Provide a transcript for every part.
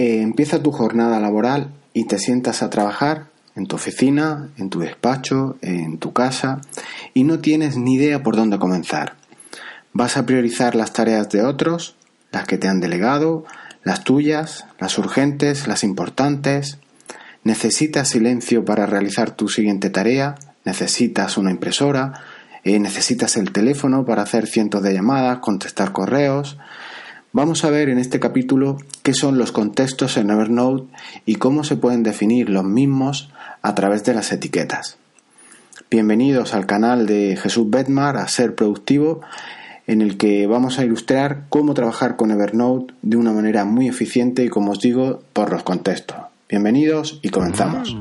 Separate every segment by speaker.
Speaker 1: eh, empieza tu jornada laboral y te sientas a trabajar en tu oficina, en tu despacho, en tu casa y no tienes ni idea por dónde comenzar. Vas a priorizar las tareas de otros, las que te han delegado, las tuyas, las urgentes, las importantes. Necesitas silencio para realizar tu siguiente tarea, necesitas una impresora, eh, necesitas el teléfono para hacer cientos de llamadas, contestar correos. Vamos a ver en este capítulo qué son los contextos en Evernote y cómo se pueden definir los mismos a través de las etiquetas. Bienvenidos al canal de Jesús Bedmar a Ser Productivo, en el que vamos a ilustrar cómo trabajar con Evernote de una manera muy eficiente y, como os digo, por los contextos. Bienvenidos y comenzamos.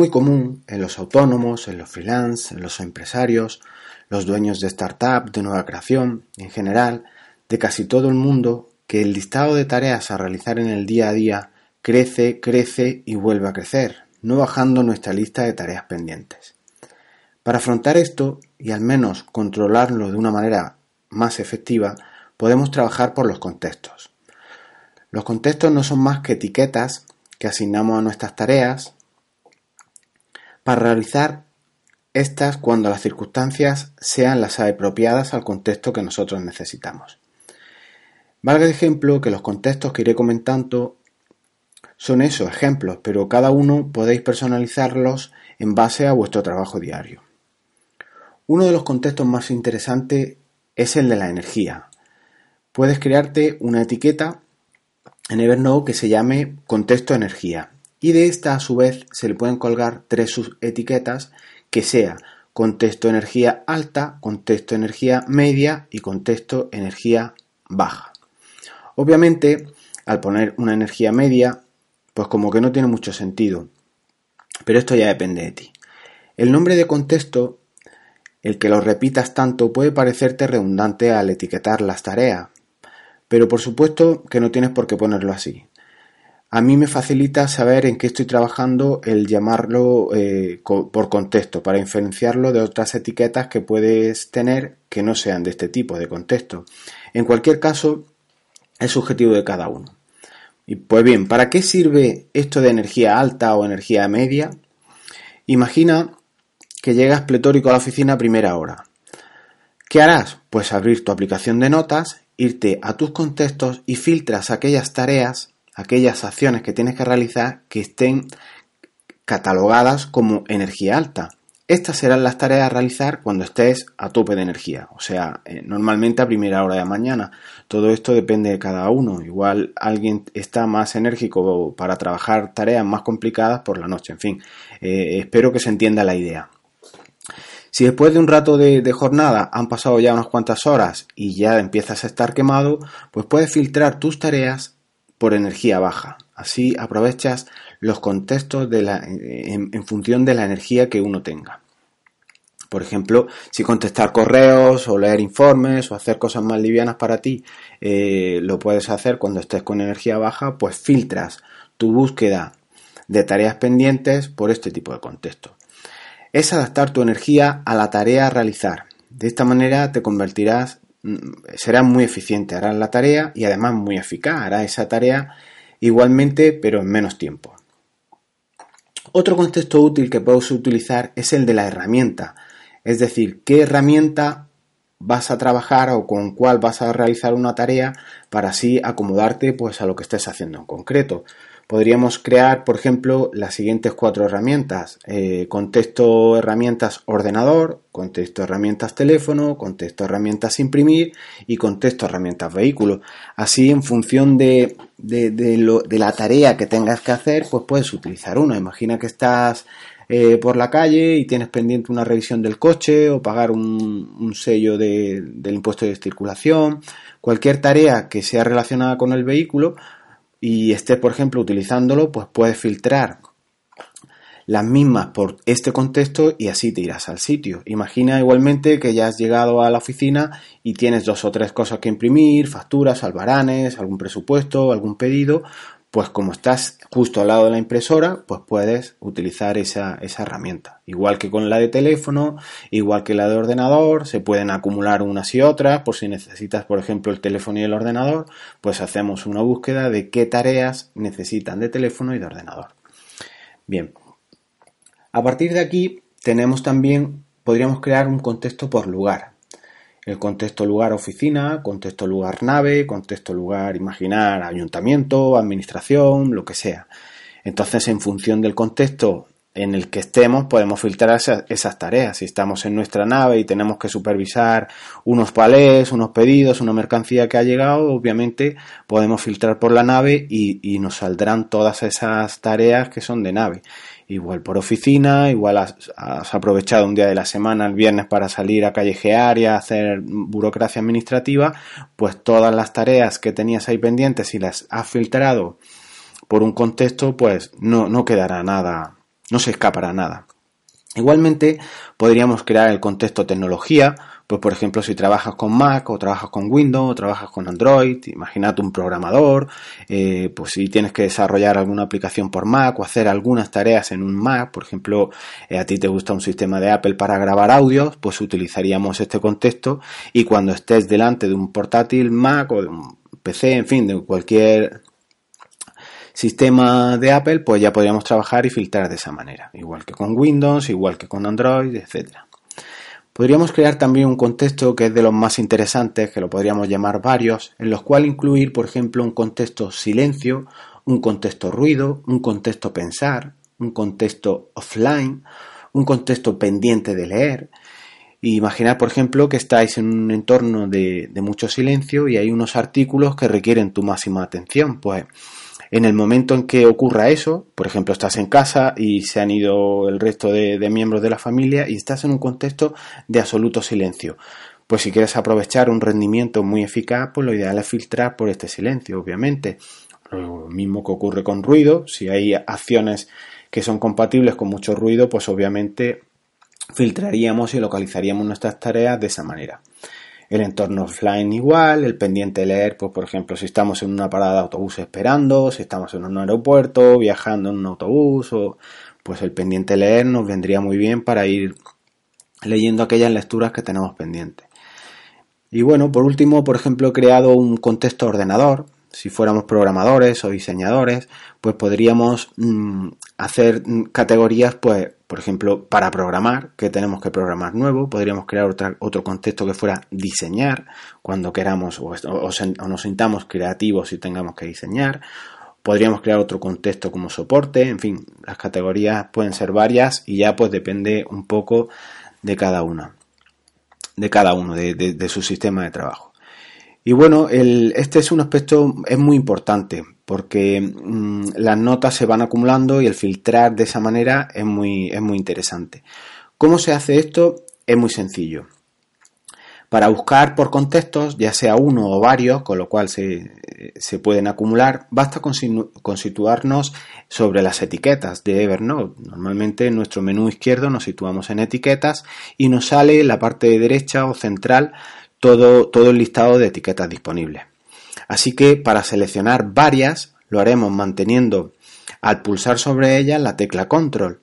Speaker 1: Muy común en los autónomos, en los freelance, en los empresarios, los dueños de startup, de nueva creación, en general, de casi todo el mundo, que el listado de tareas a realizar en el día a día crece, crece y vuelve a crecer, no bajando nuestra lista de tareas pendientes. Para afrontar esto y al menos controlarlo de una manera más efectiva, podemos trabajar por los contextos. Los contextos no son más que etiquetas que asignamos a nuestras tareas para realizar estas cuando las circunstancias sean las apropiadas al contexto que nosotros necesitamos. Valga de ejemplo que los contextos que iré comentando son esos ejemplos, pero cada uno podéis personalizarlos en base a vuestro trabajo diario. Uno de los contextos más interesantes es el de la energía. Puedes crearte una etiqueta en Evernote que se llame contexto energía y de esta a su vez se le pueden colgar tres subetiquetas que sea contexto energía alta, contexto energía media y contexto energía baja. Obviamente, al poner una energía media, pues como que no tiene mucho sentido, pero esto ya depende de ti. El nombre de contexto, el que lo repitas tanto, puede parecerte redundante al etiquetar las tareas, pero por supuesto que no tienes por qué ponerlo así. A mí me facilita saber en qué estoy trabajando el llamarlo eh, por contexto, para diferenciarlo de otras etiquetas que puedes tener que no sean de este tipo de contexto. En cualquier caso, es subjetivo de cada uno. Y pues bien, ¿para qué sirve esto de energía alta o energía media? Imagina que llegas pletórico a la oficina a primera hora. ¿Qué harás? Pues abrir tu aplicación de notas, irte a tus contextos y filtras aquellas tareas aquellas acciones que tienes que realizar que estén catalogadas como energía alta. Estas serán las tareas a realizar cuando estés a tope de energía, o sea, eh, normalmente a primera hora de mañana. Todo esto depende de cada uno. Igual alguien está más enérgico para trabajar tareas más complicadas por la noche. En fin, eh, espero que se entienda la idea. Si después de un rato de, de, jornada han pasado ya unas cuantas horas y ya empiezas a estar quemado, pues puedes filtrar tus tareas por energía baja. Así aprovechas los contextos en, función de la energía que uno tenga. Por ejemplo, si contestar correos o leer informes o hacer cosas más livianas para ti, eh, lo puedes hacer cuando estés con energía baja, pues filtras tu búsqueda de tareas pendientes por este tipo de contexto. Es adaptar tu energía a la tarea a realizar. De esta manera te convertirás será muy eficiente, hará la tarea y además muy eficaz, hará esa tarea igualmente pero en menos tiempo. Otro contexto útil que puedes utilizar es el de la herramienta, es decir, qué herramienta vas a trabajar o con cuál vas a realizar una tarea para así acomodarte pues a lo que estés haciendo en concreto podríamos crear, por ejemplo, las siguientes cuatro herramientas. Eh, contexto herramientas ordenador, contexto herramientas teléfono, contexto herramientas imprimir y contexto herramientas vehículo. Así, en función de, la tarea que tengas que hacer, pues puedes utilizar una. Imagina que estás eh, por la calle y tienes pendiente una revisión del coche o pagar un, un sello del impuesto de circulación. Cualquier tarea que sea relacionada con el vehículo, y estés, por ejemplo, utilizándolo, pues puedes filtrar las mismas por este contexto y así te irás al sitio. Imagina igualmente que ya has llegado a la oficina y tienes dos o tres cosas que imprimir, facturas, albaranes, algún presupuesto, algún pedido, pues como estás justo al lado de la impresora, pues puedes utilizar esa, esa, herramienta. Igual que con la de teléfono, igual que la de ordenador, se pueden acumular unas y otras, por si necesitas, por ejemplo, el teléfono y el ordenador, pues hacemos una búsqueda de qué tareas necesitan de teléfono y de ordenador. Bien, a partir de aquí tenemos también, podríamos crear un contexto por lugar el contexto lugar oficina, contexto lugar nave, contexto lugar imaginar ayuntamiento, administración, lo que sea. Entonces, en función del contexto en el que estemos, podemos filtrar esas, tareas. Si estamos en nuestra nave y tenemos que supervisar unos palés, unos pedidos, una mercancía que ha llegado, obviamente podemos filtrar por la nave y, y nos saldrán todas esas tareas que son de nave igual por oficina, igual has, aprovechado un día de la semana, el viernes, para salir a callejear y a hacer burocracia administrativa, pues todas las tareas que tenías ahí pendientes, y las has filtrado por un contexto, pues no, no quedará nada, no se escapará nada. Igualmente, podríamos crear el contexto tecnología, pues por ejemplo, si trabajas con Mac o trabajas con Windows o trabajas con Android, imagínate un programador, eh, pues si tienes que desarrollar alguna aplicación por Mac o hacer algunas tareas en un Mac, por ejemplo, eh, a ti te gusta un sistema de Apple para grabar audios, pues utilizaríamos este contexto y cuando estés delante de un portátil Mac o de un PC, en fin, de cualquier sistema de Apple, pues ya podríamos trabajar y filtrar de esa manera, igual que con Windows, igual que con Android, etcétera. Podríamos crear también un contexto que es de los más interesantes, que lo podríamos llamar varios, en los cuales incluir, por ejemplo, un contexto silencio, un contexto ruido, un contexto pensar, un contexto offline, un contexto pendiente de leer. Y imaginar, por ejemplo, que estáis en un entorno de, de mucho silencio y hay unos artículos que requieren tu máxima atención. Pues en el momento en que ocurra eso, por ejemplo, estás en casa y se han ido el resto de, miembros de la familia y estás en un contexto de absoluto silencio. Pues si quieres aprovechar un rendimiento muy eficaz, pues lo ideal es filtrar por este silencio, obviamente. Lo mismo que ocurre con ruido, si hay acciones que son compatibles con mucho ruido, pues obviamente filtraríamos y localizaríamos nuestras tareas de esa manera el entorno offline igual, el pendiente leer, pues por ejemplo, si estamos en una parada de autobús esperando, si estamos en un aeropuerto, viajando en un autobús, o pues el pendiente leer nos vendría muy bien para ir leyendo aquellas lecturas que tenemos pendientes. Y bueno, por último, por ejemplo, he creado un contexto ordenador. Si fuéramos programadores o diseñadores, pues podríamos mm, hacer mm, categorías, pues por ejemplo, para programar, que tenemos que programar nuevo, podríamos crear otro contexto que fuera diseñar, cuando queramos o, nos sintamos creativos y tengamos que diseñar. Podríamos crear otro contexto como soporte, en fin, las categorías pueden ser varias y ya pues depende un poco de cada una, de cada uno, de su sistema de trabajo. Y bueno, este es un aspecto es muy importante porque mm, las notas se van acumulando y el filtrar de esa manera es muy, es muy interesante. ¿Cómo se hace esto? Es muy sencillo. Para buscar por contextos, ya sea uno o varios, con lo cual se, pueden acumular, basta con, con, situarnos sobre las etiquetas de Evernote. Normalmente en nuestro menú izquierdo nos situamos en etiquetas y nos sale la parte derecha o central todo, todo el listado de etiquetas disponibles. Así que para seleccionar varias lo haremos manteniendo al pulsar sobre ellas la tecla control.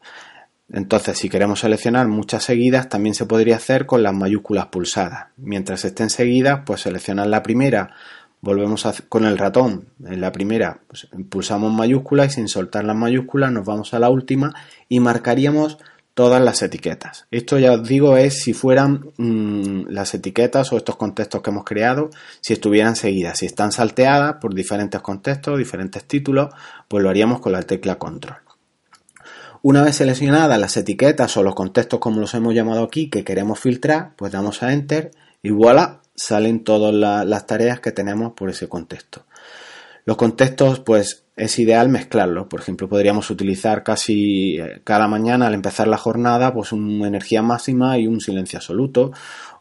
Speaker 1: Entonces, si queremos seleccionar muchas seguidas, también se podría hacer con las mayúsculas pulsadas. Mientras estén seguidas, pues seleccionar la primera, volvemos con el ratón en la primera, pues, pulsamos mayúscula y sin soltar las mayúsculas nos vamos a la última y marcaríamos todas las etiquetas. Esto ya os digo es si fueran mm, las etiquetas o estos contextos que hemos creado, si estuvieran seguidas. Si están salteadas por diferentes contextos, diferentes títulos, pues lo haríamos con la tecla control. Una vez seleccionadas las etiquetas o los contextos como los hemos llamado aquí que queremos filtrar, pues damos a enter y voilà, salen todas las tareas que tenemos por ese contexto. Los contextos, pues es ideal mezclarlos. Por ejemplo, podríamos utilizar casi eh, cada mañana al empezar la jornada, pues una energía máxima y un silencio absoluto.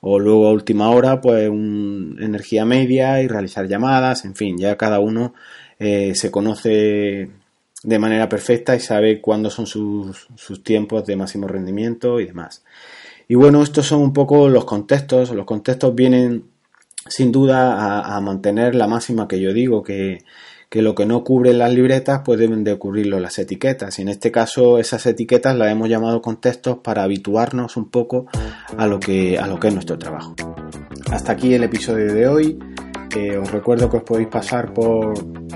Speaker 1: O luego a última hora, pues una energía media y realizar llamadas. En fin, ya cada uno eh, se conoce de manera perfecta y sabe cuándo son sus, tiempos de máximo rendimiento y demás. Y bueno, estos son un poco los contextos. Los contextos vienen sin duda a, mantener la máxima que yo digo, que, que lo que no cubren las libretas pues deben de cubrirlo las etiquetas y en este caso esas etiquetas las hemos llamado contextos para habituarnos un poco a lo que, a lo que es nuestro trabajo. Hasta aquí el episodio de hoy. Eh, os recuerdo que os podéis pasar por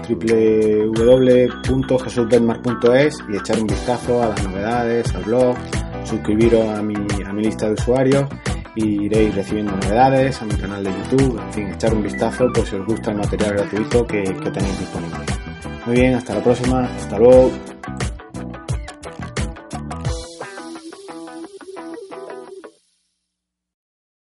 Speaker 1: www.jesusbenmar.es y echar un vistazo a las novedades, al blog, suscribiros a mi, a mi lista de usuarios y iréis recibiendo novedades a mi canal de YouTube, en fin, echar un vistazo por si os gusta el material gratuito que, que tenéis disponible. Muy bien, hasta la próxima, hasta luego.